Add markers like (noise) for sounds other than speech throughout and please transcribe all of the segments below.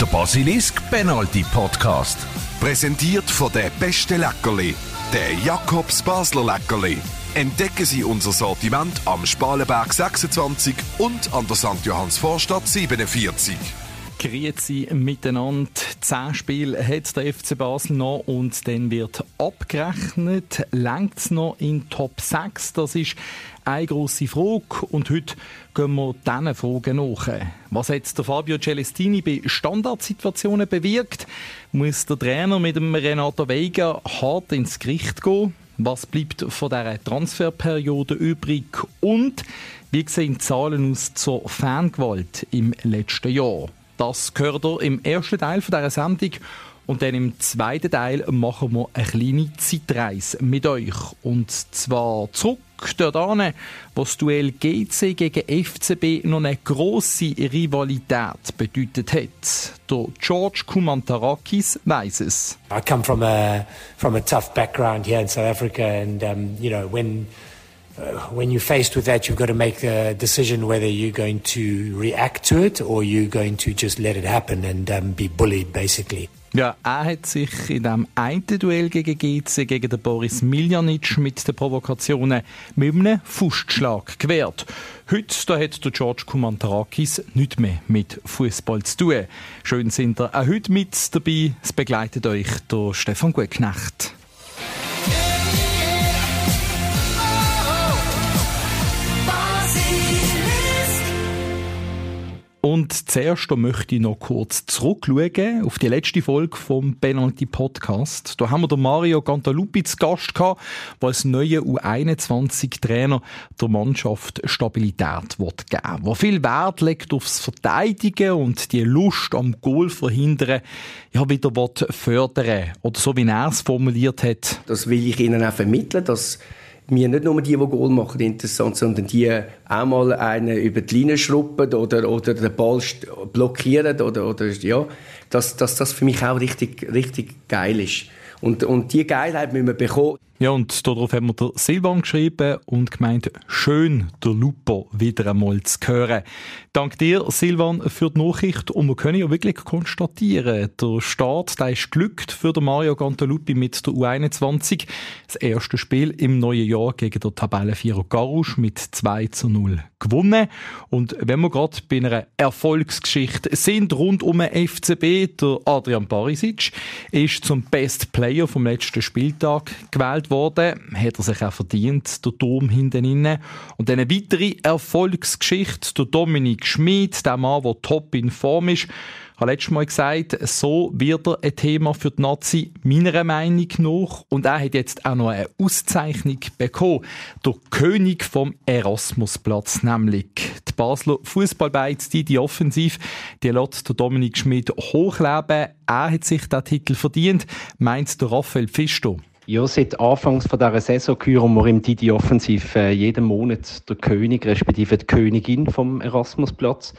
Der Basilisk Penalty Podcast. Präsentiert von der beste Leckerli, der Jakobs Basler Leckerli. Entdecken Sie unser Sortiment am Spalenberg 26 und an der St. Johanns Vorstadt 47. Grüezi miteinander. Zehn Spiele hat der FC Basel noch und dann wird abgerechnet. Längt es noch in Top 6? Das ist eine grosse Frage und heute gehen wir diesen Fragen nach. Was hat der Fabio Celestini bei Standardsituationen bewirkt? Muss der Trainer mit dem Renato Veiga hart ins Gericht gehen? Was bleibt von dieser Transferperiode übrig? Und wie sehen die Zahlen aus zur Fangewalt im letzten Jahr? Das gehört im ersten Teil dieser Sendung. Und dann im zweiten Teil machen wir eine kleine Zeitreise mit euch. Und zwar zurück dort an, wo das Duell GC gegen FCB noch eine grosse Rivalität bedeutet hat. Der George Kumantarakis weiss es. I come from a, from a tough background here in South Africa and, um, you know, when when you're faced with that, you've got to make a decision whether you're going to react to it or you're going to just let it happen and um, be bullied, basically. Ja, er hat sich in dem einen Duell gegen GC, gegen den Boris Miljanic mit den Provokationen mit einem Fußschlag gewehrt. Heute da hat der George Kumantarakis nichts mehr mit Fußball zu tun. Schön sind ihr auch heute mit dabei. Es begleitet euch der Stefan Gutknecht. Und zuerst möchte ich noch kurz zurückschauen auf die letzte Folge vom Penalty Podcast. Da haben wir den Mario Gantalupi zu Gast gehabt, der als neuer U21-Trainer der Mannschaft Stabilität geben Der viel Wert legt aufs Verteidigen und die Lust am Goal verhindern, ja, wieder fördern. Oder so wie er es formuliert hat. Das will ich Ihnen auch vermitteln, dass mir nicht nur die, die Goal machen, interessant, sondern die auch mal einen über die Linie schruppen oder, oder den Ball blockieren oder, oder ja, dass, dass das für mich auch richtig, richtig geil ist. Und, und die Geilheit müssen wir bekommen. Ja, und darauf haben wir der Silvan geschrieben und gemeint, schön, der Lupo wieder einmal zu hören. Dank dir, Silvan, für die Nachricht. Und wir können ja wirklich konstatieren, der Start, der ist glückt für den Mario Gantalupi mit der U21. Das erste Spiel im neuen Jahr gegen den Tabellenvierer Garusch mit 2 zu 0 gewonnen. Und wenn wir gerade bei einer Erfolgsgeschichte sind rund um den FCB, der Adrian Barisic ist zum Best Player vom letzten Spieltag gewählt gewählt worden. Hat er sich auch verdient, der Turm hinten inne. Und eine weitere Erfolgsgeschichte, der Dominik Schmid, der Mann, der top in Form ist, habe letztes Mal gesagt, so wird er ein Thema für die Nazi meiner Meinung nach. Und er hat jetzt auch noch eine Auszeichnung bekommen. Der König vom Erasmusplatz, nämlich die Basler Fußballbeiz, die, die Offensiv, die lässt der Dominik Schmid hochleben. Er hat sich den Titel verdient, meint der Raphael Pfisto. Ja, seit Anfangs von dieser Saison küren wir im Didi Offensiv äh, jeden Monat der König, respektive die Königin vom Erasmusplatz.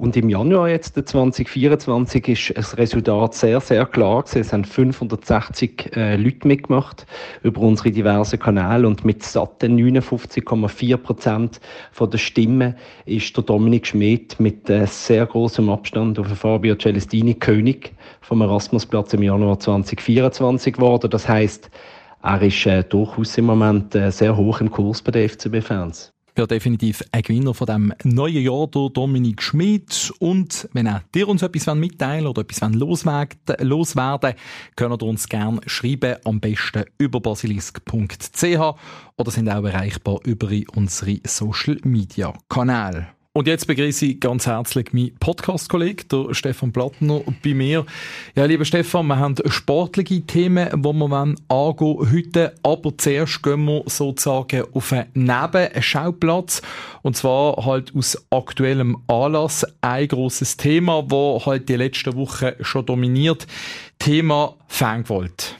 Und im Januar jetzt 2024 ist das Resultat sehr, sehr klar. Es haben 560 äh, Leute mitgemacht über unsere diversen Kanäle und mit satten 59,4 Prozent der Stimmen ist der Dominik Schmidt mit äh, sehr großem Abstand auf Fabio Celestini König vom Erasmusplatz im Januar 2024 geworden. Das heißt, er ist äh, durchaus im Moment äh, sehr hoch im Kurs bei den FCB-Fans ja definitiv ein Gewinner von dem neuen Jahr, der Dominik Schmidt. Und wenn auch dir uns etwas mitteilen oder etwas loswerden, loswerden könnt ihr uns gerne schreiben, am besten über basilisk.ch oder sind auch erreichbar über unsere Social Media Kanäle. Und jetzt begrüße ich ganz herzlich meinen Podcast-Kollegen, der Stefan Plattner, bei mir. Ja, lieber Stefan, wir haben sportliche Themen, die wir angehen heute. Aber zuerst gehen wir sozusagen auf einen Nebenschauplatz. Und zwar halt aus aktuellem Anlass. Ein grosses Thema, das halt die letzten Wochen schon dominiert. Thema Fangewalt.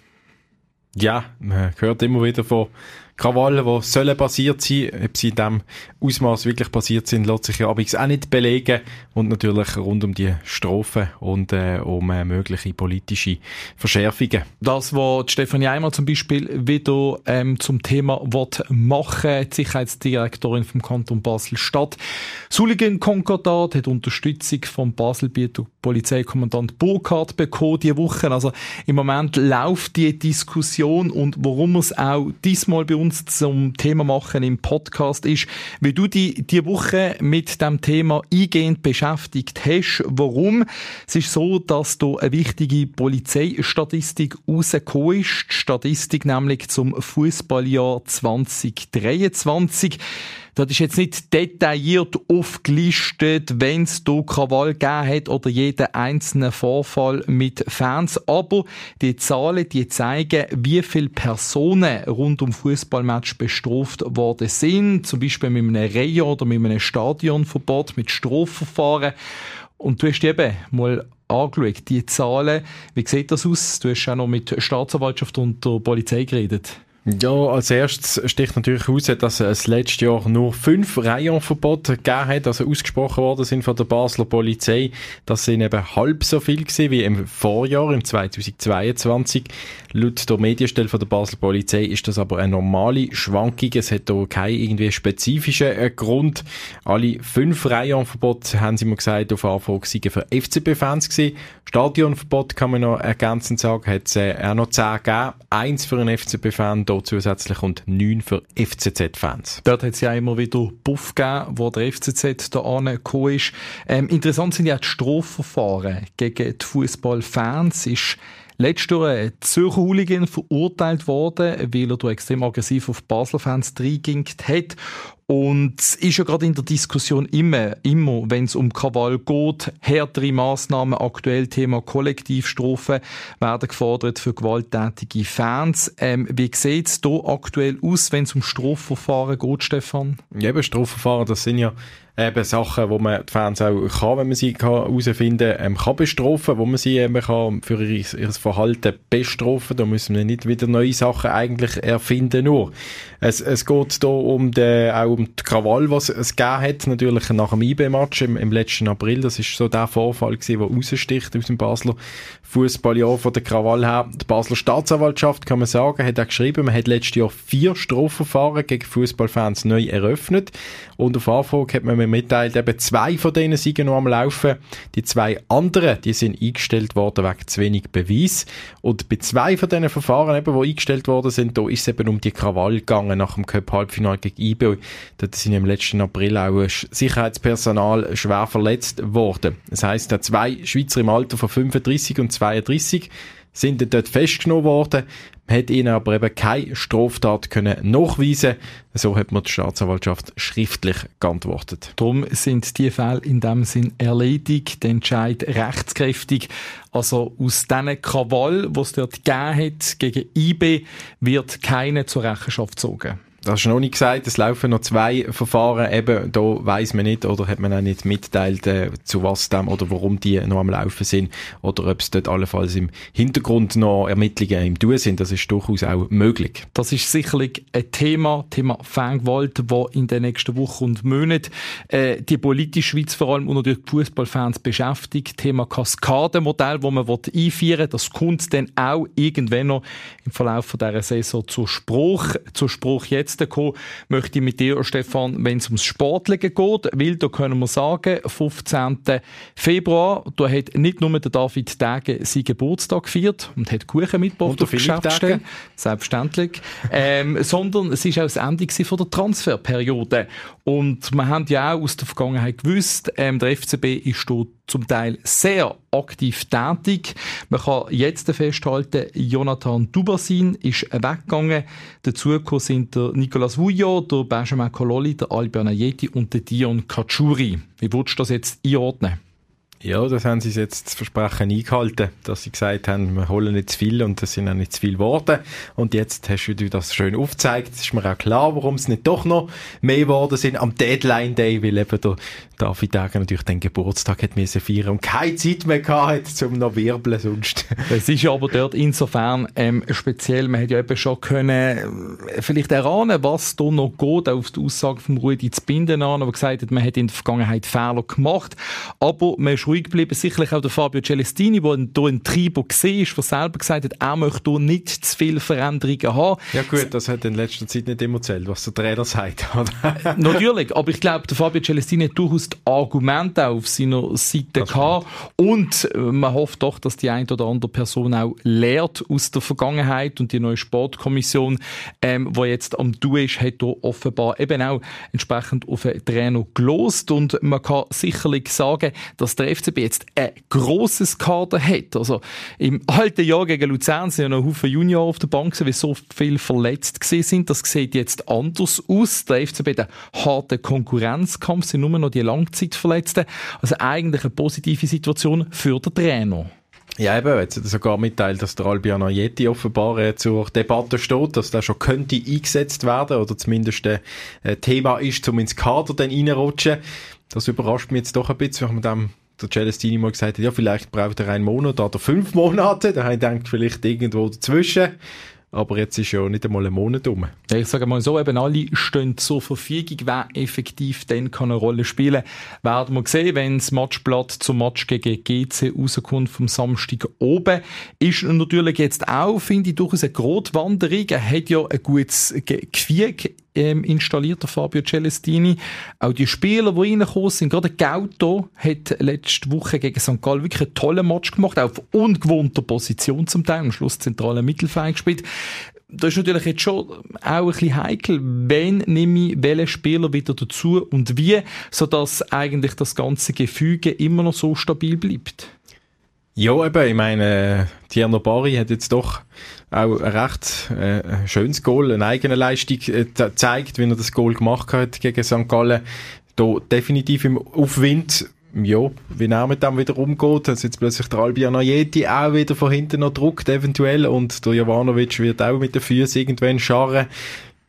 Ja, man hört immer wieder von Krawalle, die sollen passiert sein, ob sie in diesem Ausmaß wirklich passiert sind, lässt sich ja auch nicht belegen und natürlich rund um die Strophen und äh, um äh, mögliche politische Verschärfungen. Das, was Stefanie Eimer zum Beispiel wieder ähm, zum Thema wird machen, die Sicherheitsdirektorin vom Kanton Basel-Stadt. Suligen Konkordat hat Unterstützung vom Baselbieter Polizeikommandant Burkhardt bekommen diese Woche. Also im Moment läuft die Diskussion und warum es auch diesmal bei uns zum Thema machen im Podcast ist, wie du die die Woche mit dem Thema eingehend beschäftigt hast. Warum? Es ist so, dass da eine wichtige Polizeistatistik rausgekommen ist. Die Statistik nämlich zum Fußballjahr 2023. Das ist jetzt nicht detailliert aufgelistet, wenn es hier Krawall gegeben hat oder jeden einzelnen Vorfall mit Fans. Aber die Zahlen, die zeigen, wie viele Personen rund um Fußballmatch bestraft worden sind. Zum Beispiel mit einem Reihe oder mit einem Stadionverbot, mit Strafverfahren. Und du hast eben mal angeschaut, die Zahlen. Wie sieht das aus? Du hast auch noch mit Staatsanwaltschaft und der Polizei geredet. Ja, als erstes sticht natürlich heraus, dass es letztes Jahr nur fünf Rayonverbote gegeben hat, also ausgesprochen worden sind von der Basler Polizei. Das sind eben halb so viel gewesen wie im Vorjahr, im 2022. Laut der Medienstelle von der Basler Polizei ist das aber eine normale Schwankung. Es hat hier keinen irgendwie spezifischen äh, Grund. Alle fünf Rayonverbote, haben sie mir gesagt, auf Anfrage für FCB-Fans gewesen. Stadionverbot kann man noch ergänzend sagen, hat es äh, auch noch zehn gegeben. Eins für einen FCB-Fan, hier zusätzlich und neun für FCZ-Fans. Dort hat es ja immer wieder Buff gegeben, wo der FCZ da angekommen ist. Ähm, interessant sind ja die Strafverfahren gegen die Fußballfans. Ist letztes Zürcher Hooligan verurteilt worden, weil er da extrem aggressiv auf Basel-Fans reingingt hat. Und es ist ja gerade in der Diskussion immer, immer, wenn es um Krawall geht, härtere Massnahmen, aktuell Thema Kollektivstrophen werden gefordert für gewalttätige Fans. Ähm, wie sieht es hier aktuell aus, wenn es um Strafverfahren geht, Stefan? Ja, eben Strafverfahren, das sind ja eben Sachen, wo man die Fans auch kann, wenn man sie herausfinden kann, ähm, kann bestrafen, wo man sie eben kann für ihr, ihr Verhalten bestrafen. Da müssen wir nicht wieder neue Sachen eigentlich erfinden nur. Es, es geht hier um den, auch um die Krawall, was es gegeben hat, natürlich nach dem IB-Match im, im letzten April. Das ist so der Vorfall gewesen, der raussticht aus dem Basler Fußballjahr von der Krawall her. Die Basler Staatsanwaltschaft, kann man sagen, hat auch geschrieben, man hat letztes Jahr vier Strafverfahren gegen Fußballfans neu eröffnet. Und auf Anfrage hat man mir mitteilt, eben zwei von denen sind noch am Laufen. Die zwei anderen, die sind eingestellt worden wegen zu wenig Beweis. Und bei zwei von diesen Verfahren, eben, die eingestellt worden sind, da ist es eben um die Krawall gegangen nach dem Cup-Halbfinale gegen IB. Da sind im letzten April auch Sicherheitspersonal schwer verletzt worden. Das heisst, zwei Schweizer im Alter von 35 und 32 sind dort festgenommen worden. Hat ihnen aber eben keine Straftat können nachweisen. So hat man die Staatsanwaltschaft schriftlich geantwortet. Darum sind die Fälle in dem Sinn erledigt, der Entscheid rechtskräftig. Also aus diesen Krawall, die es dort gegeben hat gegen IB, wird keine zur Rechenschaft gezogen. Das ist noch nicht gesagt, es laufen noch zwei Verfahren, eben, da weiß man nicht, oder hat man auch nicht mitteilt, äh, zu was dem oder warum die noch am Laufen sind, oder ob es dort allenfalls im Hintergrund noch Ermittlungen im Tun sind, das ist durchaus auch möglich. Das ist sicherlich ein Thema, Thema Fangewalt, wo in den nächsten Wochen und Monaten äh, die politische Schweiz vor allem und natürlich Fußballfans beschäftigt. Thema Kaskadenmodell, wo man einführen. Will, das kommt dann auch irgendwann noch im Verlauf dieser Saison zur Spruch, zur Spruch jetzt jetzt kommen, möchte ich mit dir, Stefan, wenn es ums Sportliche geht, weil da können wir sagen, 15. Februar, da hat nicht nur der David Dage seinen Geburtstag gefeiert und hat Kuchen mitgebracht auf Geschäftsstelle, selbstverständlich, ähm, sondern es ist auch das Ende von der Transferperiode. Und wir haben ja auch aus der Vergangenheit gewusst, ähm, der FCB ist dort zum Teil sehr aktiv tätig. Man kann jetzt festhalten, Jonathan Dubasin ist weggegangen. Dazu sind der Nicolas Vujo, der Benjamin Cololi, der Albion Ayeti und der Dion Kachuri. Wie würdest du das jetzt einordnen? Ja, das haben sie jetzt das Versprechen eingehalten, dass sie gesagt haben, wir holen nicht zu viel und das sind auch nicht zu viele Worte. Und jetzt hast du das schön aufgezeigt. Es ist mir auch klar, warum es nicht doch noch mehr geworden sind am Deadline Day, weil eben der David Degen natürlich den Geburtstag hat müssen feiern und keine Zeit mehr gehabt um noch wirbeln sonst. Es ist aber dort insofern ähm, speziell, man hätte ja eben schon können äh, vielleicht erahnen, was da noch geht, auf die Aussage von Rudi zu binden an, der gesagt hat, man hat in der Vergangenheit Fehler gemacht, aber man ist ruhig geblieben, sicherlich auch der Fabio Celestini, der hier ein Treiber gesehen ist, der selber gesagt hat, er möchte hier nicht zu viele Veränderungen haben. Ja gut, das hat in letzter Zeit nicht immer zählt, was der Trainer sagt. (laughs) Natürlich, aber ich glaube, der Fabio Celestini hat durchaus Argumente auf seiner Seite gehabt und äh, man hofft doch, dass die eine oder andere Person auch lehrt aus der Vergangenheit und die neue Sportkommission, ähm, wo jetzt am Du ist, hat hier offenbar eben auch entsprechend auf den Trainer gelost und man kann sicherlich sagen, dass der FCB jetzt ein grosses Kader hat. Also im alten Jahr gegen Luzern sind ja noch Haufen Junior auf der Bank, weil so viel verletzt gesehen sind. Das sieht jetzt anders aus. Der FCB hat einen harten Konkurrenzkampf, sind nur noch die Langzeitverletzten. Also eigentlich eine positive Situation für den Trainer. Ja, eben, jetzt hat er sogar mitteilt, dass der Albion Ayeti offenbar äh, zur Debatte steht, dass der schon könnte eingesetzt werden oder zumindest ein äh, Thema ist, um ins Kader dann reinrutschen. Das überrascht mich jetzt doch ein bisschen, wenn man dem der Celestini mal gesagt hat, ja, vielleicht braucht er einen Monat oder fünf Monate. Da habe ich gedacht, vielleicht irgendwo dazwischen. Aber jetzt ist ja nicht einmal ein Monat um. Ich sage mal so, eben alle stehen zur Verfügung. Wer effektiv dann eine Rolle spielen kann, werden wir sehen, wenn das Matchblatt zum Match gegen GC rauskommt vom Samstag oben. Ist natürlich jetzt auch, finde ich, durchaus eine Grotwanderung. Er hat ja ein gutes Gefüge ähm, installiert, der Fabio Celestini. Auch die Spieler, die reingekommen sind, gerade Gauto hat letzte Woche gegen St. Gallen wirklich einen tollen Match gemacht, auf ungewohnter Position zum Teil, am Schluss zentralen Mittelfeld gespielt. Das ist natürlich jetzt schon auch ein bisschen heikel. Wen nehme ich welchen Spieler wieder dazu und wie, sodass eigentlich das ganze Gefüge immer noch so stabil bleibt? Ja, eben, ich meine, Tierno Bari hat jetzt doch auch ein recht äh, schönes Goal, eine eigene Leistung äh, gezeigt, wie er das Goal gemacht hat gegen St. Gallen. Da definitiv im Aufwind, ja, wie er mit dem wieder umgeht, dass jetzt plötzlich der Albion Ajeti auch wieder von hinten noch druckt, eventuell, und der Jovanovic wird auch mit den Füßen irgendwann scharren.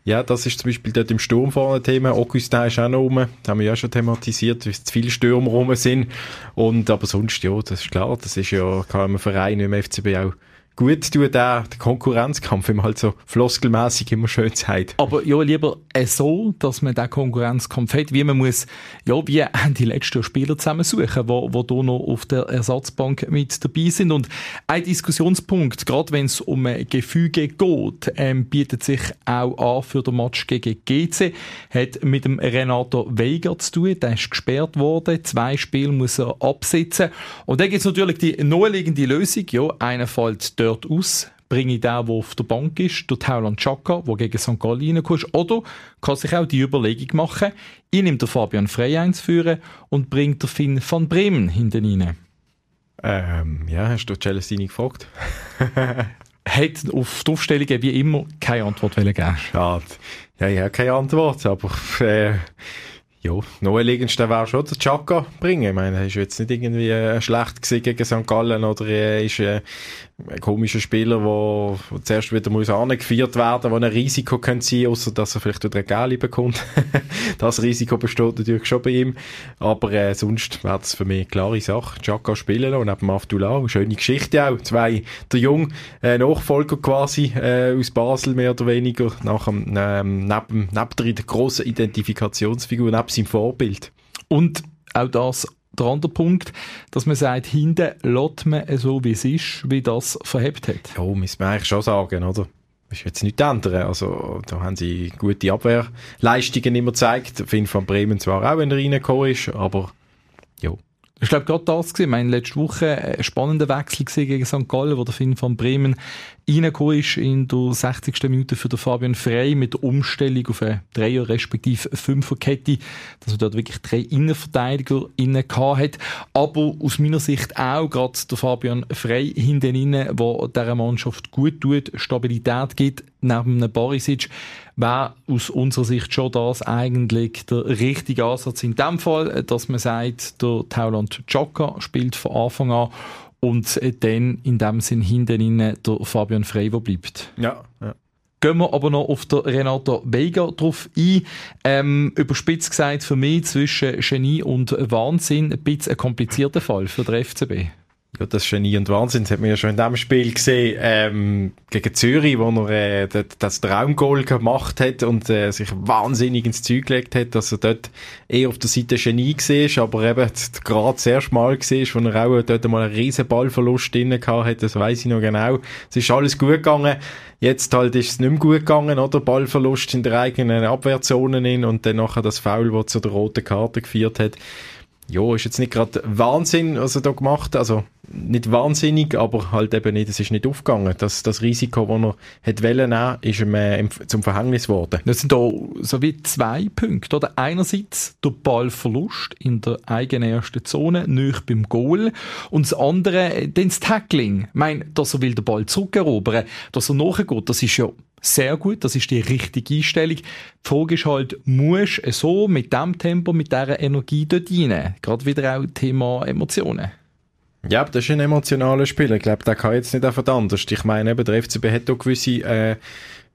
Ja, das ist zum Beispiel dort im Sturm vorne Thema. Augustin ist auch noch rum. Das haben wir ja schon thematisiert, wie zu viele Stürmer rum sind. Und, aber sonst, ja, das ist klar, das ist ja, kann man Verein im FCB auch gut tut der, Konkurrenzkampf, wie man halt so floskelmässig immer schön sagt. Aber ja, lieber so, dass man den Konkurrenzkampf hat, wie man muss, ja, wie (laughs) die letzten Spieler zusammensuchen, wo, wo da noch auf der Ersatzbank mit dabei sind. Und ein Diskussionspunkt, gerade wenn es um Gefüge geht, ähm, bietet sich auch an für den Match gegen GC, hat mit dem Renato Weiger zu tun, der ist gesperrt worden, zwei Spiele muss er absitzen. Und dann gibt es natürlich die naheliegende Lösung, ja, einer fällt dort dort aus, bringe ich den, der auf der Bank ist, durch Tauland Chaka, der gegen St. Gallen reinkommt, oder kann sich auch die Überlegung machen, ich nehme den Fabian Frey einzuführen und bringt den Finn van Bremen hinten rein. Ähm, ja, hast du Celestini gefragt? (laughs) hat auf die Aufstellungen wie immer keine Antwort geben Schade. Ja, ich habe keine Antwort, aber äh, ja, naheliegendste wäre schon der Chaka bringen. Ich meine, er ist jetzt nicht irgendwie äh, schlecht gegen St. Gallen oder er ist äh, ein komischer Spieler, der zuerst wieder muss angeführt werden, wo ein Risiko könnte sein, außer dass er vielleicht ein Geli bekommt. (laughs) das Risiko besteht natürlich schon bei ihm. Aber äh, sonst wäre das für mich eine klare Sache. Chaka spielen und neben Abdullah. Schöne Geschichte auch. Zwei, der Jung, äh, Nachfolger quasi äh, aus Basel mehr oder weniger, nach dem, ähm, neben, neben der grossen Identifikationsfigur, neben seinem Vorbild. Und auch das der andere Punkt, dass man sagt, hinten lässt man so, wie es ist, wie das verhebt hat. Ja, muss man eigentlich schon sagen, oder? Ist jetzt nicht ändern. Also, da haben sie gute Abwehrleistungen immer gezeigt. Finn von Bremen zwar auch, wenn er reingekommen ist, aber. Ich glaube, gerade das. Ich meine, letzte Woche ein spannender Wechsel gegen St. Gallen, wo der Finn von Bremen reingekommen ist in der 60. Minute für den Fabian Frey mit der Umstellung auf eine Dreier- respektive Fünferkette, dass er dort wirklich drei Innenverteidiger innen hat. Aber aus meiner Sicht auch gerade der Fabian Frey hinten innen, der dieser Mannschaft gut tut, Stabilität gibt, neben einem Barisic, wäre aus unserer Sicht schon das eigentlich der richtige Ansatz in dem Fall, dass man sagt, der Tauland Chaka spielt von Anfang an und dann in dem Sinn hinten der Fabian Frey, bleibt. Ja, ja. Gehen wir aber noch auf der Renata Vega drauf ein. Ähm, überspitzt gesagt für mich zwischen Genie und Wahnsinn ein bisschen ein komplizierter Fall für den FCB. Ja, das Genie und Wahnsinn, das hat man ja schon in dem Spiel gesehen, ähm, gegen Zürich, wo er äh, das Traumgoal gemacht hat und äh, sich wahnsinnig ins Zeug gelegt hat, dass er dort eher auf der Seite Genie war, aber eben gerade das erste Mal war, wo er auch dort mal einen riesen Ballverlust drin hat, das weiß ich noch genau. Es ist alles gut gegangen. Jetzt halt ist es nicht mehr gut gegangen, oder? Ballverlust in der eigenen Abwehrzone und dann nachher das Foul, das zu der roten Karte geführt hat ja, ist jetzt nicht gerade Wahnsinn, was er da gemacht hat. Also nicht wahnsinnig, aber halt eben nicht, es ist nicht aufgegangen. Das, das Risiko, das er hat wollen nehmen, ist ihm äh, zum Verhängnis geworden. Das sind da so wie zwei Punkte. Oder? Einerseits der Ballverlust in der eigenen ersten Zone, nicht beim Goal. Und das andere, äh, dann das Tackling. Ich meine, dass er will den Ball zurückerobern, dass er nachgeht, das ist ja sehr gut, das ist die richtige Einstellung. Die Frage ist halt, muss so mit dem Tempo, mit dieser Energie dort rein? Gerade wieder auch Thema Emotionen. Ja, das ist ein emotionaler Spieler. Ich glaube, der kann jetzt nicht einfach anders. Ich meine, eben, der FCB hat auch gewisse äh,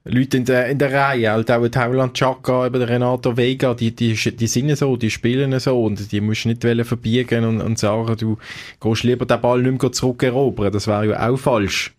Leute in der, in der Reihe, halt auch Tauland Chaka, eben der Renato Vega, die, die, die sind so, die spielen so und die musst du nicht verbiegen und, und sagen, du gehst lieber den Ball nicht mehr zurückerobern. Das wäre ja auch falsch.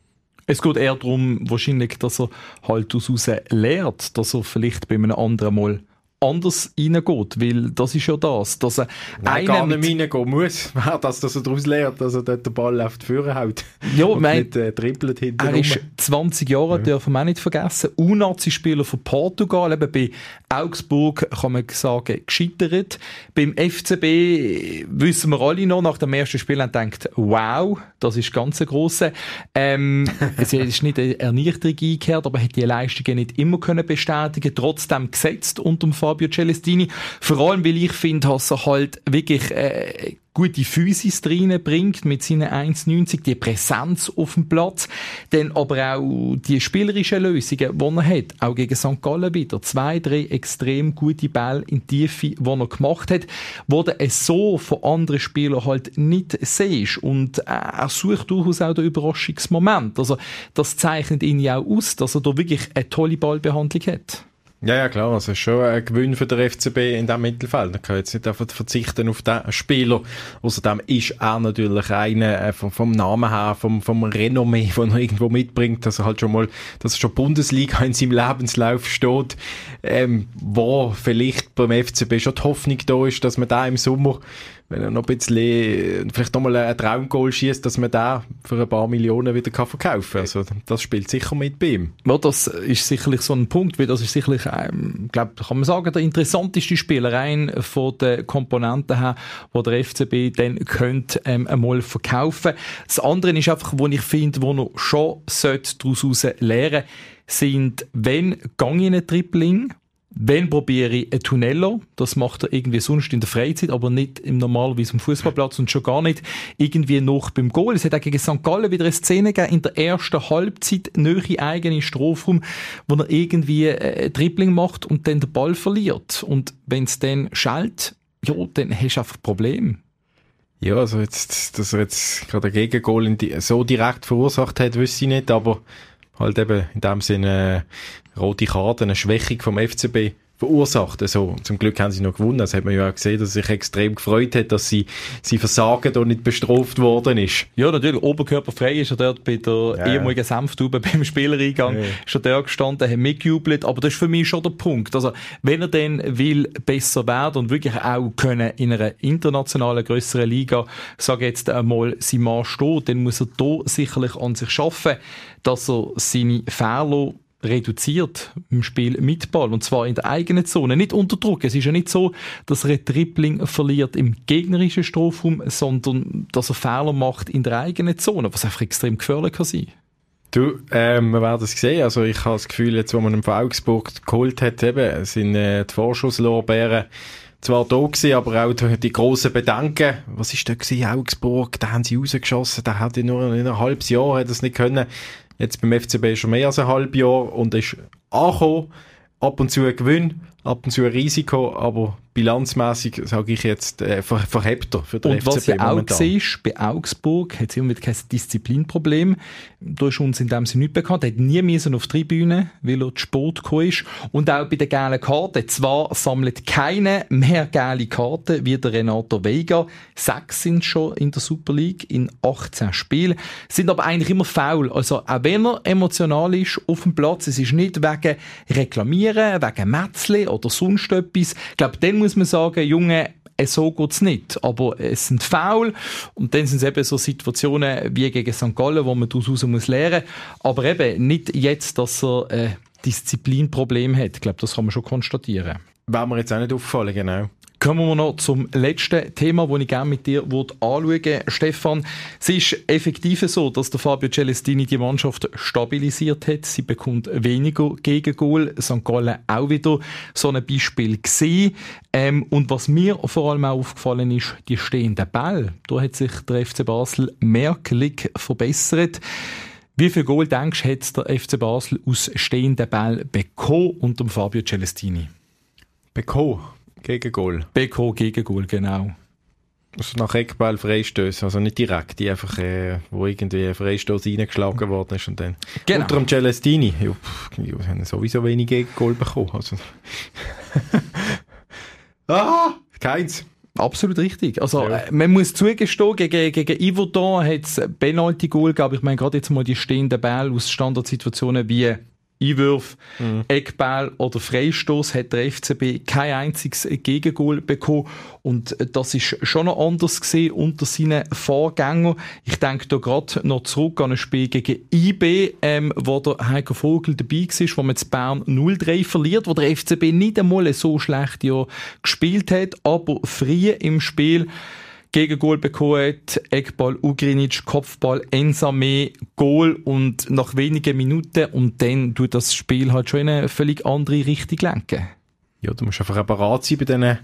Es geht eher darum, wahrscheinlich, dass er halt aus lernt, dass er vielleicht bei einem anderen Mal anders reingeht, weil das ist ja das, dass er Nein, gar nicht reingehen muss, (laughs) dass, dass er daraus lernt, dass er dort den Ball auf die Führer hält ja, und mein, nicht äh, trippelt hinten Er ist 20 Jahre, ja. dürfen wir auch nicht vergessen, U-Nazi-Spieler von Portugal, eben bei Augsburg kann man sagen, gescheitert. Beim FCB wissen wir alle noch, nach dem ersten Spiel haben gedacht, wow, das ist ganz ein grosser. Ähm, (laughs) es ist nicht eine Ernüchterung eingekehrt, aber hat die Leistungen nicht immer können bestätigen, trotzdem gesetzt unter dem Fabio Celestini. Vor allem, weil ich finde, dass er halt wirklich äh, gute Physis bringt mit seinen 1,90, die Präsenz auf dem Platz, dann aber auch die spielerischen Lösungen, die er hat, auch gegen St. Gallen wieder, zwei, drei extrem gute Bälle in die Tiefe, die er gemacht hat, du es so von anderen Spielern halt nicht siehst und äh, er sucht durchaus auch den Überraschungsmoment, also das zeichnet ihn ja auch aus, dass er da wirklich eine tolle Ballbehandlung hat. Ja, ja, klar. Also, schon ein Gewinn für den FCB in diesem Mittelfeld. Man kann jetzt nicht einfach verzichten auf diesen Spieler. Außerdem ist er natürlich einer äh, vom, vom Namen her, vom, vom Renommee, (laughs) den er irgendwo mitbringt, dass er halt schon mal, dass er schon Bundesliga in seinem Lebenslauf steht, ähm, wo vielleicht beim FCB schon die Hoffnung da ist, dass man da im Sommer wenn er noch ein bisschen, vielleicht nochmal ein Traumgoal schießt, dass man da für ein paar Millionen wieder kann verkaufen kann. Also, das spielt sicher mit bei ihm. Ja, das ist sicherlich so ein Punkt, weil das ist sicherlich, ähm, glaub, kann man sagen, der interessanteste Spieler rein von den Komponenten her, wo der FCB dann könnte, ähm, einmal verkaufen. Das andere ist einfach, wo ich finde, wo er schon daraus lernen sind, wenn gang in ein Tripling, wenn probiere ich ein Tunneller, das macht er irgendwie sonst in der Freizeit, aber nicht im normalerweise am Fußballplatz und schon gar nicht irgendwie noch beim Goal. Es hat auch gegen St. Gallen wieder eine Szene gegeben in der ersten Halbzeit, nöch eigene Strafraum, wo er irgendwie äh, ein Dribbling macht und dann den Ball verliert. Und wenn es dann schallt, ja, dann hast du einfach ein Problem. Ja, also jetzt, dass er jetzt gerade ein Gegengol so direkt verursacht hat, wüsste ich nicht, aber halt eben in dem Sinne äh, rote Karte, eine Schwächung vom FCB verursacht. Also, zum Glück haben sie noch gewonnen. Das hat man ja auch gesehen, dass er sich extrem gefreut hat, dass sie, sie Versagen und nicht bestraft worden ist. Ja, natürlich. Oberkörperfrei ist er dort bei der ja. ehemaligen Senftube (laughs) beim Spielereingang. Ja. Ist er dort gestanden, hat mitgejubelt. Aber das ist für mich schon der Punkt. Also, wenn er dann will besser werden und wirklich auch können in einer internationalen, grösseren Liga, sage jetzt einmal, sein Mann steht, dann muss er da sicherlich an sich schaffen, dass er seine Fehler reduziert im Spiel mit Ball und zwar in der eigenen Zone, nicht unter Druck. Es ist ja nicht so, dass er ein Tripling verliert im gegnerischen Strafraum, sondern dass er Fehler macht in der eigenen Zone, was einfach extrem gefährlich kann sein. Du, ähm, wir werden es sehen. Also ich habe das Gefühl, jetzt, wo man ihn von Augsburg geholt hat, eben, sind äh, die Vorschusslorbeeren zwar da gewesen, aber auch die, die grossen Bedenken. Was ist da gewesen? Augsburg, da haben sie rausgeschossen, da hat er nur in einem halben Jahr hat es nicht können. Jetzt beim FCB schon mehr als ein halbes Jahr und ist angekommen, ab und zu ein Gewinn, ab und zu ein Risiko, aber bilanzmäßig sage ich jetzt äh, ver verhebter für den Und FCB was ja auch siehst, bei Augsburg hat es immer wieder kein Disziplinproblem. Da ist uns in dem Sinne nicht bekannt. Er hat nie müssen auf die Tribüne, weil er zu Sport gekommen ist. Und auch bei den gelben Karten. Zwar sammelt keine mehr gelbe Karten wie der Renato Veiga. Sechs sind schon in der Super League in 18 Spielen. Sind aber eigentlich immer faul. Also auch wenn er emotional ist auf dem Platz, es ist nicht wegen Reklamieren, wegen Metzli oder sonst etwas. Ich glaube, dann muss man sagen, Junge, äh, so geht's nicht. Aber es sind faul und dann sind es eben so Situationen wie gegen St. Gallen, wo man daraus muss lernen. Aber eben nicht jetzt, dass er ein Disziplinproblem hat. Ich glaube, das kann man schon konstatieren. Wäre mir jetzt auch nicht aufgefallen, genau. Kommen wir noch zum letzten Thema, das ich gerne mit dir anschauen würde, Stefan. Es ist effektiv so, dass der Fabio Celestini die Mannschaft stabilisiert hat. Sie bekommt weniger Gegengol. St. Gallen auch wieder so ein Beispiel gesehen. Ähm, und was mir vor allem auch aufgefallen ist, die stehenden Bälle. Da hat sich der FC Basel merklich verbessert. Wie viel Goal denkst du, hat der FC Basel aus stehenden Bällen bekommen unter Fabio Celestini? Beko gegen Goal. Beko gegen Goal, genau. Also nach Eckball Freistöße, also nicht direkt, die einfach, äh, wo irgendwie ein Freistoß reingeschlagen worden ist und dann. Genau. Unter dem Celestini. Ja, pff, ja, haben sowieso wenig Gegengol bekommen. Also. (laughs) ah, keins. Absolut richtig. Also, Ja. äh, man muss zugestehen, gegen, gegen Iverdon hat es Penalty-Goal gegeben. Ich meine, gerade jetzt mal die stehenden Bälle aus Standardsituationen wie Einwürfe, Eckball oder Freistoß hat der FCB kein einziges Gegengol bekommen. Und das ist schon noch anders gesehen unter seinen Vorgängern. Ich denke da gerade noch zurück an ein Spiel gegen IB, ähm, wo der Heiko Vogel dabei war, wo man zu Bern 0-3 verliert, wo der FCB nicht einmal so schlecht ja gespielt hat, aber früh im Spiel Gegengol bekommen hat, Eckball Ugrinic, Kopfball Ensame, Goal und nach wenigen Minuten und dann tut das Spiel halt schon in eine völlig andere Richtung lenken. Ja, du musst einfach auch bereit sein bei diesen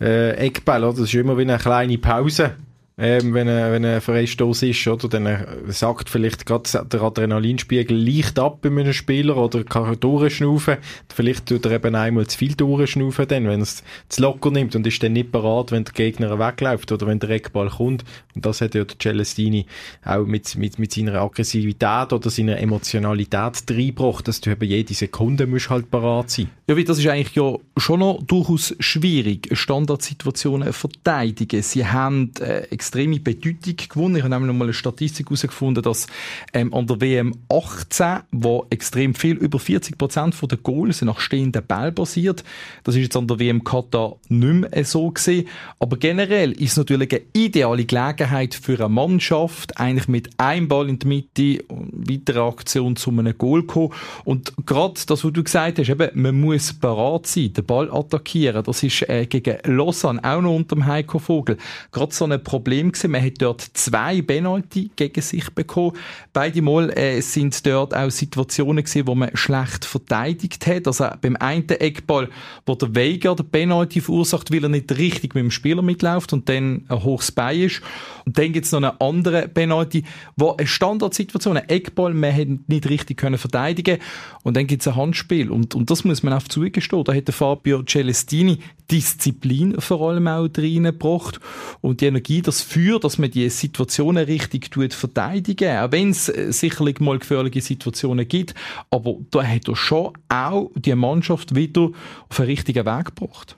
äh, Eckbällen, oder? Das ist immer wie eine kleine Pause. Ähm, wenn, ein, wenn ein Freistoß ist, oder? Dann sagt vielleicht gerade der Adrenalinspiegel leicht ab bei einem Spieler oder kann er durchschnaufen. Vielleicht tut er eben einmal zu viel durchschnaufen, dann, wenn er es zu locker nimmt und ist dann nicht bereit, wenn der Gegner wegläuft oder wenn der Eckball kommt. Und das hat ja der Celestini auch mit, mit, mit seiner Aggressivität oder seiner Emotionalität reingebracht, dass du eben jede Sekunde musst halt bereit sein. Ja, weil das ist eigentlich ja schon noch durchaus schwierig, Standardsituationen verteidigen. Sie haben äh, extreme Bedeutung gewonnen. Ich habe nämlich noch mal eine Statistik herausgefunden, dass ähm, an der WM 18, wo extrem viel, über 40 Prozent der Goals nach stehenden Ball basiert, das ist jetzt an der WM Katar nicht mehr so gesehen. Aber generell ist es natürlich eine ideale Gelegenheit für eine Mannschaft, eigentlich mit einem Ball in der Mitte und weiterer Aktion zu einem Goal kommen. Und gerade das, was du gesagt hast, eben, man muss bereit sein, den Ball attackieren. Das ist äh, gegen Lausanne auch noch unter dem Heiko Vogel gerade so ein Problem gewesen. Man hat dort zwei Penalty gegen sich bekommen. Beide Mal äh, sind dort auch Situationen gewesen, wo man schlecht verteidigt hat. Also beim einen Eckball, wo der Weiger den Penalty verursacht, weil er nicht richtig mit dem Spieler mitläuft und dann ein hohes Bein ist. Und dann gibt's noch einen anderen Penalty, wo eine Standardsituation, ein Eckball, man hat nicht richtig können verteidigen und dann gibt's ein Handspiel und, und das muss man auch zugestehen. Da hat Fabio Celestini Disziplin vor allem auch reingebracht und die Energie, das Feuer, dass man die Situationen richtig tut verteidigen, auch wenn es äh, sicherlich mal gefährliche Situationen gibt, aber da hat er schon auch die Mannschaft wieder auf einen richtigen Weg gebracht.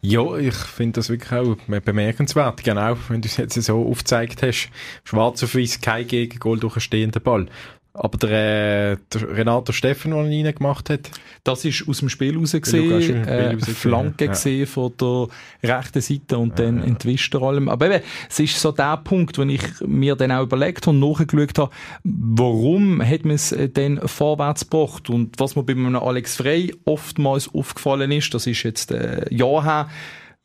Ja, ich finde das wirklich auch bemerkenswert. Genau, wenn du es jetzt so aufgezeigt hast. Schwarz auf weiß, kein Gegengol durch einen stehenden Ball. Aber der, äh, der Renato Steffen, den er reingemacht hat, Das ist aus dem Spiel raus Ja, gesehen, äh, rausgesehen, Flanke ja. gesehen von der rechten Seite und dann entwischt er allem. Aber eben, es ist so der Punkt, wo ich mir dann auch überlegt habe und nachgeschaut habe, warum hat man es äh, denn vorwärts gebracht? Und was mir bei einem Alex Frey oftmals aufgefallen ist, das ist jetzt äh, Jahr her,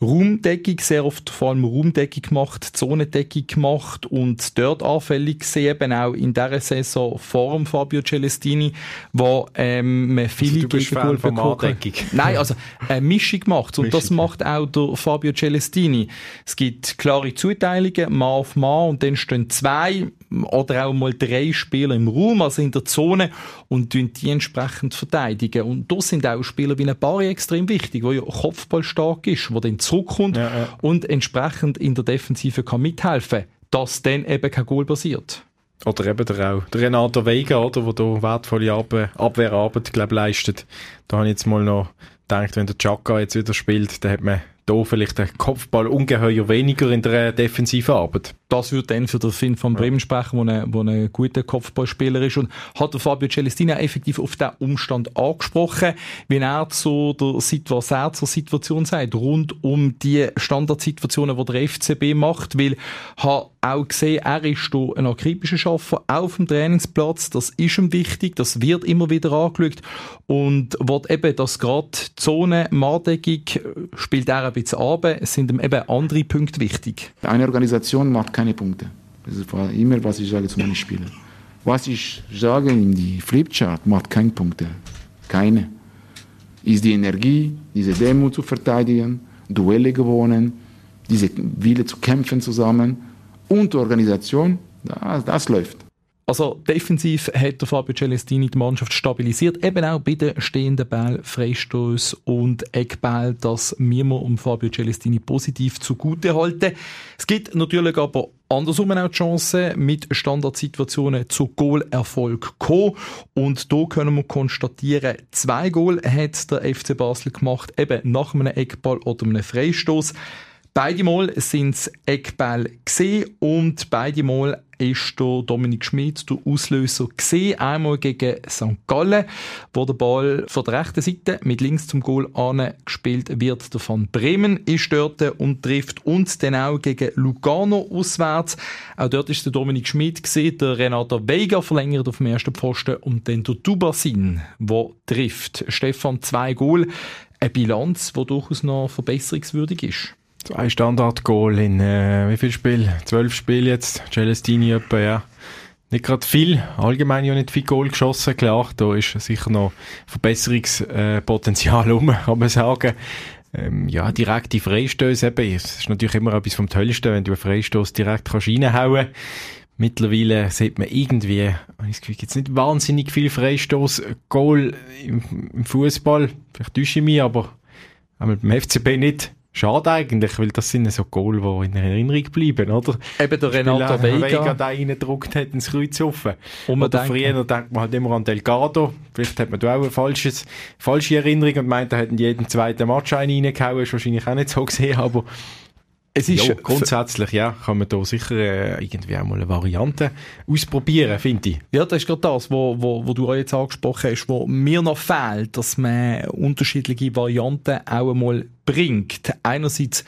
Raumdeckung, sehr oft vor allem Raumdeckung gemacht, Zonendeckung gemacht und dort anfällig gesehen, eben auch in dieser Saison vor dem Fabio Celestini, wo ähm, man viele also Gegengol bekommen Nein, also eine Mischung macht und Mischung. das macht auch der Fabio Celestini. Es gibt klare Zuteilungen, Mann auf Mann und dann stehen zwei oder auch mal drei Spieler im Raum, also in der Zone und die entsprechend verteidigen. Und da sind auch Spieler wie ein Bari extrem wichtig, wo ja Kopfball stark ist, wo dann zurückkommt ja, ja. und entsprechend in der Defensive kann mithelfen, dass dann eben kein Goal passiert. Oder eben der, auch, der Renato Vega, oder, der da wertvolle Abwehr, Abwehrarbeit glaub, leistet. Da habe ich jetzt mal noch gedacht, wenn der Chaka jetzt wieder spielt, dann hat man da vielleicht der Kopfball ungeheuer weniger in der defensiven Arbeit. Das würde dann für den Finn von Bremen sprechen, der ein, ein guter Kopfballspieler ist. Und hat der Fabio Celestina effektiv auf den Umstand angesprochen, wie er zu der Situation, zur Situation sagt, rund um die Standardsituationen, die der FCB macht, weil hat auch gesehen, er ist hier ein akribischer Schaffer auf dem Trainingsplatz. Das ist ihm wichtig, das wird immer wieder angeschaut. Und wird eben, dass gerade Zone, Mardeckung spielt er ein bisschen ab. Es sind eben andere Punkte wichtig. Eine Organisation macht keine Punkte. Das ist immer, was ich sage zu meinen Spielern. Was ich sage in die Flipchart macht keine Punkte. Keine. Ist die Energie, diese Demut zu verteidigen, Duelle gewonnen, diese Wille zu kämpfen zusammen und Organisation, das, das läuft. Also defensiv hat der Fabio Celestini die Mannschaft stabilisiert, eben auch bei den stehenden Ball, Freistoß und Eckball, das wir um Fabio Celestini positiv zugute halten. Es gibt natürlich aber andersrum auch die Chance, mit Standardsituationen zu Goalerfolg kommen. Und da können wir konstatieren, zwei Goal hat der FC Basel gemacht, eben nach einem Eckball oder einem Freistoß. Beide Mal sind es Eckball gesehen und beide Mal ist der Dominik Schmidt der Auslöser gesehen. Einmal gegen St. Gallen, wo der Ball von der rechten Seite mit links zum Goal gespielt wird. Der von Bremen ist dort und trifft uns dann auch gegen Lugano auswärts. Auch dort ist der Dominik Schmidt gesehen. Der Renato Vega verlängert auf dem ersten Pfosten und dann der Dubasin, der trifft. Stefan, zwei Goal. Eine Bilanz, die durchaus noch verbesserungswürdig ist. Zwei Standard-Goal in äh, wie viel Spiel? Zwölf Spiele jetzt. Celestini etwa, ja. Nicht gerade viel, allgemein ja nicht viel Goal geschossen, klar, da ist sicher noch Verbesserungspotenzial (laughs) äh, um, kann man sagen. Ähm, ja, direkte Freistöße eben, es ist natürlich immer etwas vom Tollsten, wenn du einen Freistoß direkt kannst reinhauen Mittlerweile sieht man irgendwie, ich Gefühl, jetzt nicht wahnsinnig viel Freistoß, Goal im, im Fußball. Vielleicht täusche ich mich, aber beim FCB nicht. Schade eigentlich, weil das sind so Goal, die in Erinnerung bleiben, oder? Eben der Renato Vega. Vega da reingedruckt hat ins Kreuz offen. Und man oder früher denkt man halt immer an Delgado. Vielleicht hat man da auch eine falsches, falsche Erinnerung und meint, er hätte in jeden zweiten Match einen reingehauen. Ist wahrscheinlich auch nicht so gesehen, aber es ist jo, grundsätzlich, ja, kann man da sicher äh, irgendwie auch mal eine Variante ausprobieren, finde ich. Ja, das ist gerade das, wo, wo, wo du auch jetzt angesprochen hast, wo mir noch fehlt, dass man unterschiedliche Varianten auch einmal bringt. Einerseits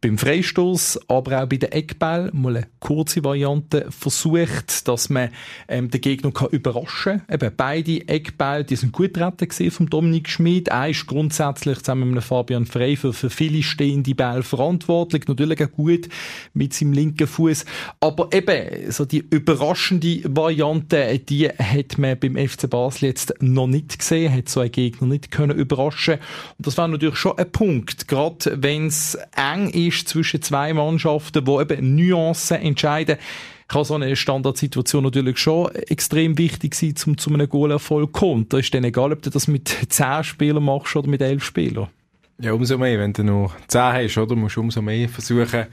beim Freistoß, aber auch bei den Eckball mal eine kurze Variante versucht, dass man ähm, den Gegner kann überraschen kann. Eben beide Eckball, die sind gut retten gesehen vom Dominik Schmid. Er ist grundsätzlich zusammen mit Fabian Frey für, für viele stehende Bälle verantwortlich. Natürlich auch gut mit seinem linken Fuß. Aber eben, so die überraschende Variante, die hat man beim FC Basel jetzt noch nicht gesehen, hat so einen Gegner nicht können überraschen. Und das war natürlich schon ein Punkt, gerade wenn es eng ist, zwischen zwei Mannschaften, wo eben Nuancen entscheiden kann so eine Standardsituation natürlich schon extrem wichtig sein, um zu einem Goalerfolg zu kommen. Da ist dann egal, ob du das mit 10 Spielern machst oder mit 11 Spielern. Ja, umso mehr, wenn du noch 10 hast, oder? Musst du umso mehr versuchen,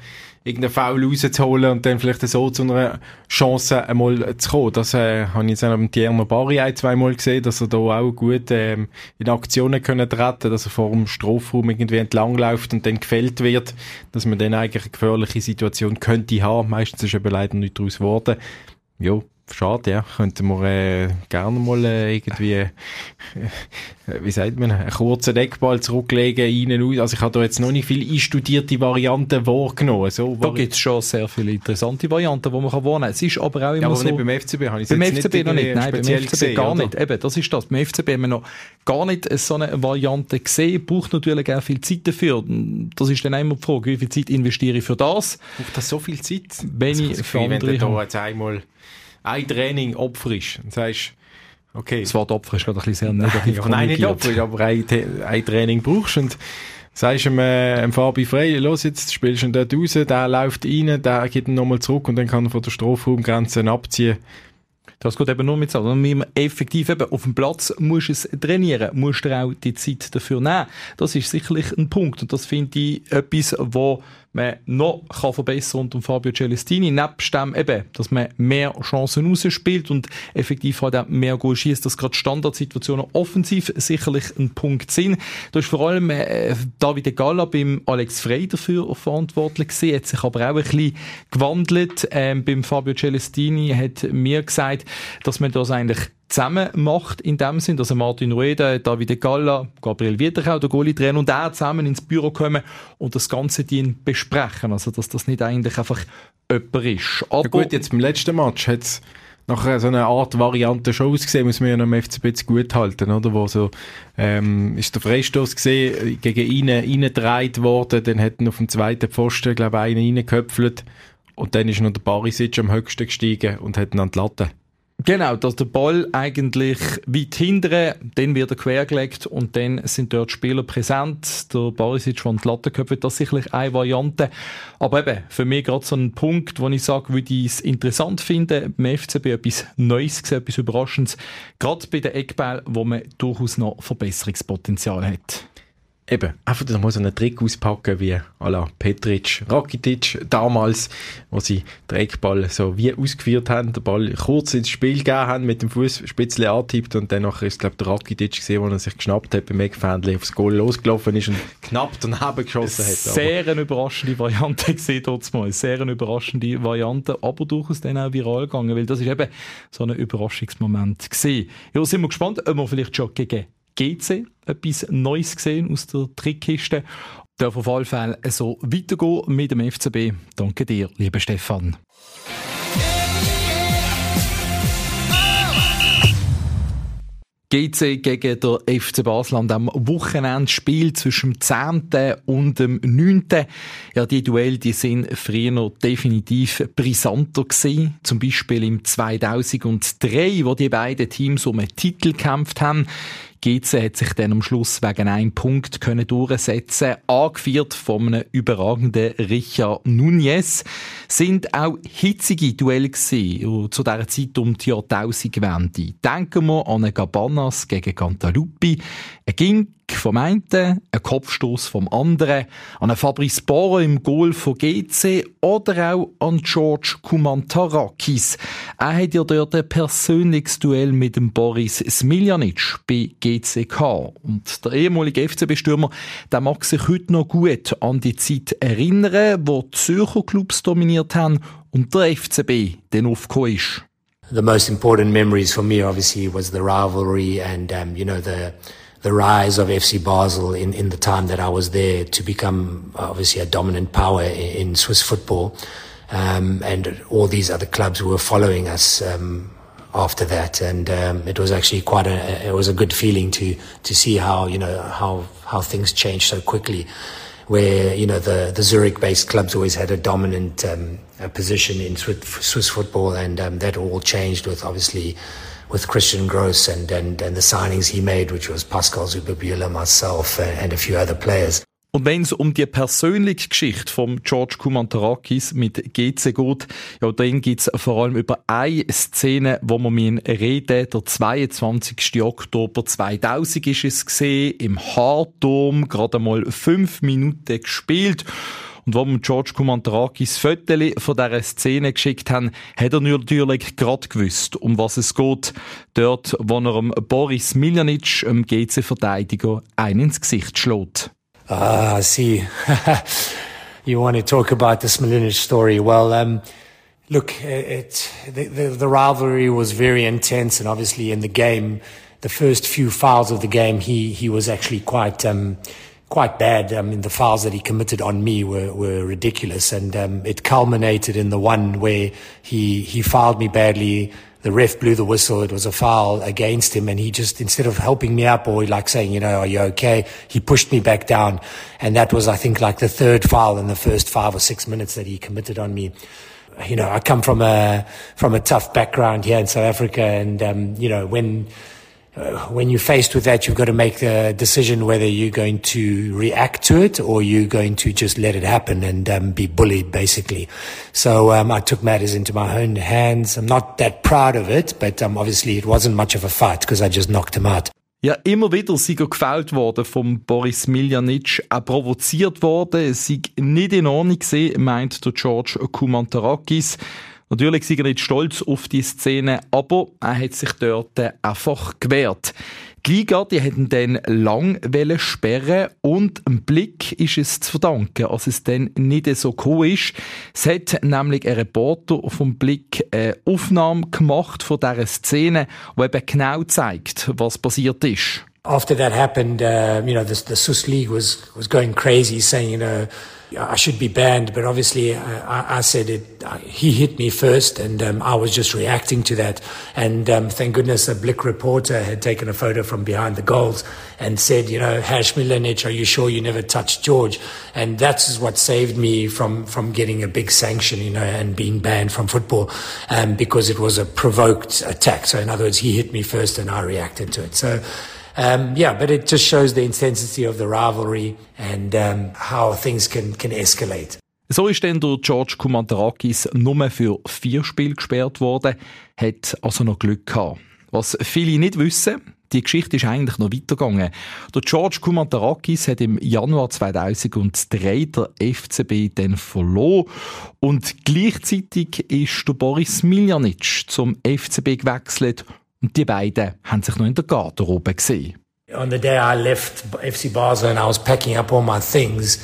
irgendeinen Foul rauszuholen und dann vielleicht so zu einer Chance einmal zu kommen. Das äh, habe ich jetzt auch mit Tierno Bari ein, zweimal gesehen, dass er da auch gut ähm, in Aktionen können treten dass er vor dem Strafraum irgendwie entlang läuft und dann gefällt wird, dass man dann eigentlich eine gefährliche Situation könnte haben. Meistens ist eben leider nicht daraus geworden. Ja, schade, ja. Könnten wir äh, gerne mal äh, irgendwie, äh, wie sagt man, einen kurzen Eckball zurücklegen, rein, aus. Also ich habe da jetzt noch nicht viel einstudierte Varianten wahrgenommen. So, da gibt es schon sehr viele interessante Varianten, die man kann wohnen kann. Es ist aber auch immer ja, aber so... nicht beim FCB habe ich Beim FCB nicht noch nicht, nein, beim FCB gesehen, gar oder? nicht. Eben, das ist das. Beim FCB haben wir noch gar nicht so eine Variante gesehen, braucht natürlich auch viel Zeit dafür. Das ist dann immer die Frage, wie viel Zeit investiere ich für das? Braucht das so viel Zeit? Wenn ich für andere... Wenn du da jetzt einmal ein Training Opfer ist und sagst, okay. Das Wort Opfer ist gerade ein bisschen sehr negativ ja, Nein, nicht Opfer, aber ein, ein Training brauchst und sagst ihm, äh, dem Fabi Frey, los, jetzt spielst du ihn dort raus, der läuft rein, der geht dann nochmal zurück und dann kann er von der Strafraumgrenze abziehen. Das geht eben nur mit so, sondern effektiv eben auf dem Platz musst du es trainieren, musst du auch die Zeit dafür nehmen. Das ist sicherlich ein Punkt und das finde ich etwas, wo man noch kann verbessern unter Fabio Celestini. Nebst dem eben, dass man mehr Chancen rausspielt und effektiv halt auch mehr Goal schießt, dass gerade Standardsituationen offensiv sicherlich ein Punkt sind. Da ist vor allem äh, David Galla beim Alex Frey dafür verantwortlich gewesen, hat sich aber auch ein bisschen gewandelt. Ähm, beim Fabio Celestini hat mir gesagt, dass man das eigentlich zusammen macht in dem Sinn, dass Martin Rueda, David Galla, Gabriel Wiederkau, der Goalie-Trainer und er zusammen ins Büro kommen und das Ganze die besprechen. Also, dass das nicht eigentlich einfach jemand ist. Aber ja gut, jetzt beim letzten Match hat es nach so einer Art Variante schon ausgesehen, muss man ja noch im FCB zu gut halten, oder? Wo so, ähm, ist der Freistoß gesehen, gegen ihn reingedreht worden, dann hat er auf dem zweiten Pfosten, glaube ich, einen reingeköpfelt und dann ist noch der Barisic am höchsten gestiegen und hat ihn an die Latte. Genau, dass der Ball eigentlich weit hinten, dann wird er quergelegt und dann sind dort Spieler präsent. Der Barisic von die Latte das ist sicherlich eine Variante. Aber eben, für mich gerade so ein Punkt, wo ich sage, würde ich es interessant finden, beim FCB etwas Neues gesehen, etwas Überraschendes. Gerade bei den Eckbällen, wo man durchaus noch Verbesserungspotenzial hat eben, einfach mal so einen Trick auspacken wie à la Petric, Rakitic damals, wo sie den Eckball so wie ausgeführt haben, den Ball kurz ins Spiel gegeben haben, mit dem Fuß spitzli antippt und dann nachher ist, glaube der Rakitic gesehen, wo er sich geschnappt hat beim Eckfähnchen, aufs Goal losgelaufen ist und knapp daneben (laughs) geschossen hat. Sehr eine überraschende Variante (laughs) gesehen dort mal, sehr eine überraschende Variante, aber durchaus dann auch viral gegangen, weil das ist eben so ein Überraschungsmoment gesehen. Ja, sind wir gespannt, ob wir vielleicht schon gegen GC etwas Neues gesehen aus der Trickkiste. Darf auf alle Fälle so weitergehen mit dem FCB. Danke dir, lieber Stefan. GC gegen der FC Basel an dem Wochenendspiel zwischen dem 10. und dem 9. Ja, die Duelle, die sind früher noch definitiv brisanter gewesen. Zum Beispiel im 2003, wo die beiden Teams um einen Titel gekämpft haben. GC hat sich dann am Schluss wegen einem Punkt können durchsetzen, angeführt von einem überragenden Richard Nunez. Sind auch hitzige Duelle gewesen, zu dieser Zeit um die Jahrtausendwende. Denken wir an Gabanas gegen Cantaluppi, ein Ging vom einen, ein Kopfstoß vom anderen, an einen Fabrice Bora im Goal von GC oder auch an George Kumantarakis. Er hat ja dort ein persönliches Duell mit dem Boris Smiljanic bei GC gehabt. Und der ehemalige FCB-Stürmer, der mag sich heute noch gut an die Zeit erinnern, wo die Zürcher Clubs dominiert haben und der FCB dann aufgekommen ist. The most important memories for me obviously was the rivalry and um, you know the the rise of FC Basel in, in the time that I was there to become obviously a dominant power in, in Swiss football. Um, and all these other clubs were following us um, after that, and um, it was actually quite a it was a good feeling to to see how you know how how things changed so quickly. Where you know the the Zurich-based clubs always had a dominant um, a position in Swiss, football, and um, that all changed with obviously with Christian Gross and, and, and the signings he made, which was Pascal Zuberbühler, myself, and a few other players. Und wenn es um die persönliche Geschichte von George Kumantarakis mit GC geht, ja, dann gibt es vor allem über eine Szene, wo man mir reden, der 22. Oktober 2000 ist es gesehen, im Hardom, gerade mal fünf Minuten gespielt. Und wo wir George Kumantarakis Fotos von dieser Szene geschickt haben, hat er natürlich gerade gewusst, um was es geht. Dort, wo er dem Boris Miljanic, dem GC-Verteidiger, einen ins Gesicht schlägt. Ah, I see. (laughs) you want to talk about the Smiljanic story. Well, um, Look, it, the, the, the rivalry was very intense, and obviously in the game, the first few fouls of the game, he he was actually quite. Um, quite bad. I mean, the fouls that he committed on me were, were ridiculous, and um, it culminated in the one where he he fouled me badly. The ref blew the whistle. It was a foul against him, and he just instead of helping me up or like saying, you know, are you okay? He pushed me back down, and that was, I think, like the third foul in the first five or six minutes that he committed on me you know, I come from a from a tough background here in South Africa, and um, you know, when uh, when you're faced with that, you've got to make the decision whether you're going to react to it or you're going to just let it happen and um, be bullied, basically. So um, I took matters into my own hands. I'm not that proud of it, but um, obviously it wasn't much of a fight because I just knocked him out. Ja, immer wieder sei er gefällt worden vom Boris Miljanic, auch provoziert worden, sei nicht in Ordnung gewesen, meint der George Kumantarakis. Natürlich sind er nicht stolz auf die Szene, aber er hat sich dort einfach gewehrt. Die Liga, die hätten dann lang sperren und ein Blick ist es zu verdanken, als es dann nicht so cool ist. Es hat nämlich ein Reporter vom Blick eine Aufnahme gemacht von dieser Szene, die eben genau zeigt, was passiert ist. After that happened, uh, you know, the, the Swiss League was, was going crazy saying, you know, I should be banned, but obviously uh, I, I, said it. Uh, he hit me first, and um, I was just reacting to that. And um, thank goodness a Blick reporter had taken a photo from behind the goals and said, you know, Hash Milanic, are you sure you never touched George? And that's what saved me from from getting a big sanction, you know, and being banned from football um, because it was a provoked attack. So in other words, he hit me first, and I reacted to it. So. Um, yeah, but it just shows the intensity of the rivalry and um, how things can, can escalate. So ist dann der George Kumantarakis nur für vier Spiele gesperrt worden, hat also noch Glück gehabt. Was viele nicht wissen, die Geschichte ist eigentlich noch weitergegangen. Der George Kumantarakis hat im Januar 2003 der FCB dann verloren und gleichzeitig ist der Boris Miljanic zum FCB gewechselt Und die beiden haben sich noch in der Garderobe gesehen. On the day I left FC Basel and I was packing up all my things,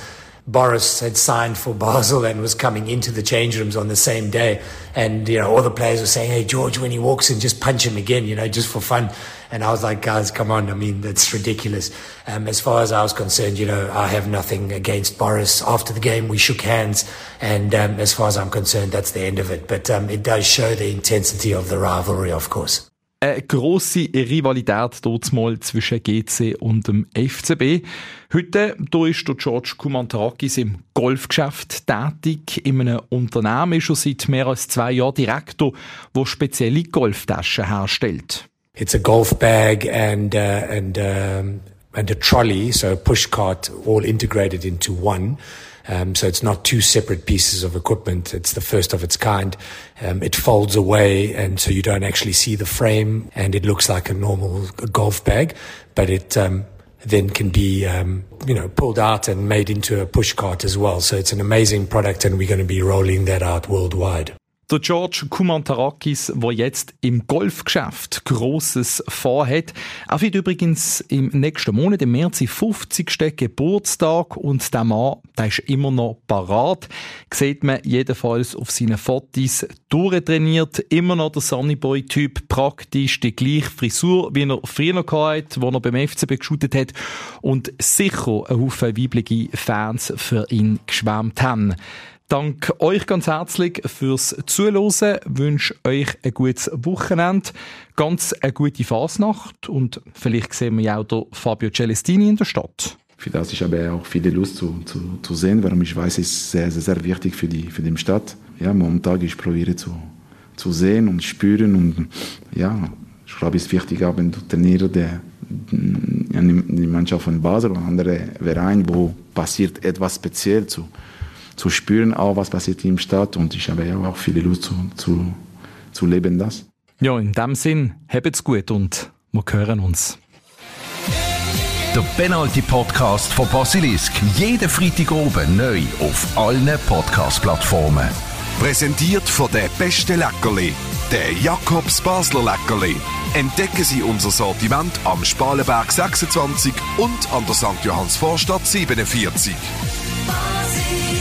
Boris had signed for Basel and was coming into the change rooms on the same day. And, you know, all the players were saying, hey, George, when he walks in, just punch him again, you know, just for fun. And I was like, guys, come on. I mean, that's ridiculous. Um, as far as I was concerned, you know, I have nothing against Boris. After the game, we shook hands. And um, as far as I'm concerned, that's the end of it. But um, it does show the intensity of the rivalry, of course. Eine grosse Rivalität mal zwischen GC und dem FCB. Heute da ist der George Kumantarakis im Golfgeschäft tätig. In einem Unternehmen ist er seit mehr als zwei Jahren Direktor, wo spezielle Golftaschen herstellt. It's a golf bag and uh, and um, and a trolley, so a push cart, all integrated into one. Um, so it's not two separate pieces of equipment. It's the first of its kind. Um, it folds away, and so you don't actually see the frame, and it looks like a normal golf bag, but it um, then can be um, you know pulled out and made into a push cart as well. So it's an amazing product, and we're going to be rolling that out worldwide. Der George Kumantarakis, der jetzt im Golfgeschäft Grosses vorhat. Er wird übrigens im nächsten Monat, im März, 50. Geburtstag und der Mann, der ist immer noch parat. Sieht man jedenfalls auf seinen Fotos durchtrainiert. Immer noch der Sunnyboy-Typ, praktisch die gleiche Frisur, wie er früher hatte, wo er beim FCB geshootet hat und sicher ein Haufen weibliche Fans für ihn geschwärmt haben. Dank euch ganz herzlich fürs Zuhören. Wünsche euch ein gutes Wochenende, ganz eine gute Fasnacht und vielleicht sehen wir ja auch Fabio Celestini in der Stadt. Für das ich habe auch viele Lust zu, zu, zu sehen, weil ich weiß, es ist sehr, sehr, sehr wichtig für die, für die Stadt. Ja, momentan ich probiere zu, zu sehen und spüren und ja, ich glaube, es ist wichtig, auch wenn du trainierst, die Mannschaft von Basel oder andere Vereine, wo passiert etwas speziell zu zu spüren, auch was passiert im Stadt und ich habe ja auch viele Lust zu, zu, zu leben das. Ja, in dem Sinn, habt's gut und wir hören uns. Der Penalty Podcast von Basilisk. Jeden Freitag oben neu auf allen Podcast-Plattformen. Präsentiert von der beste Leckerli, der Jakobs Basler Leckerli. Entdecken Sie unser Sortiment am Spalenberg 26 und an der St. Johanns Vorstadt 47. Basil.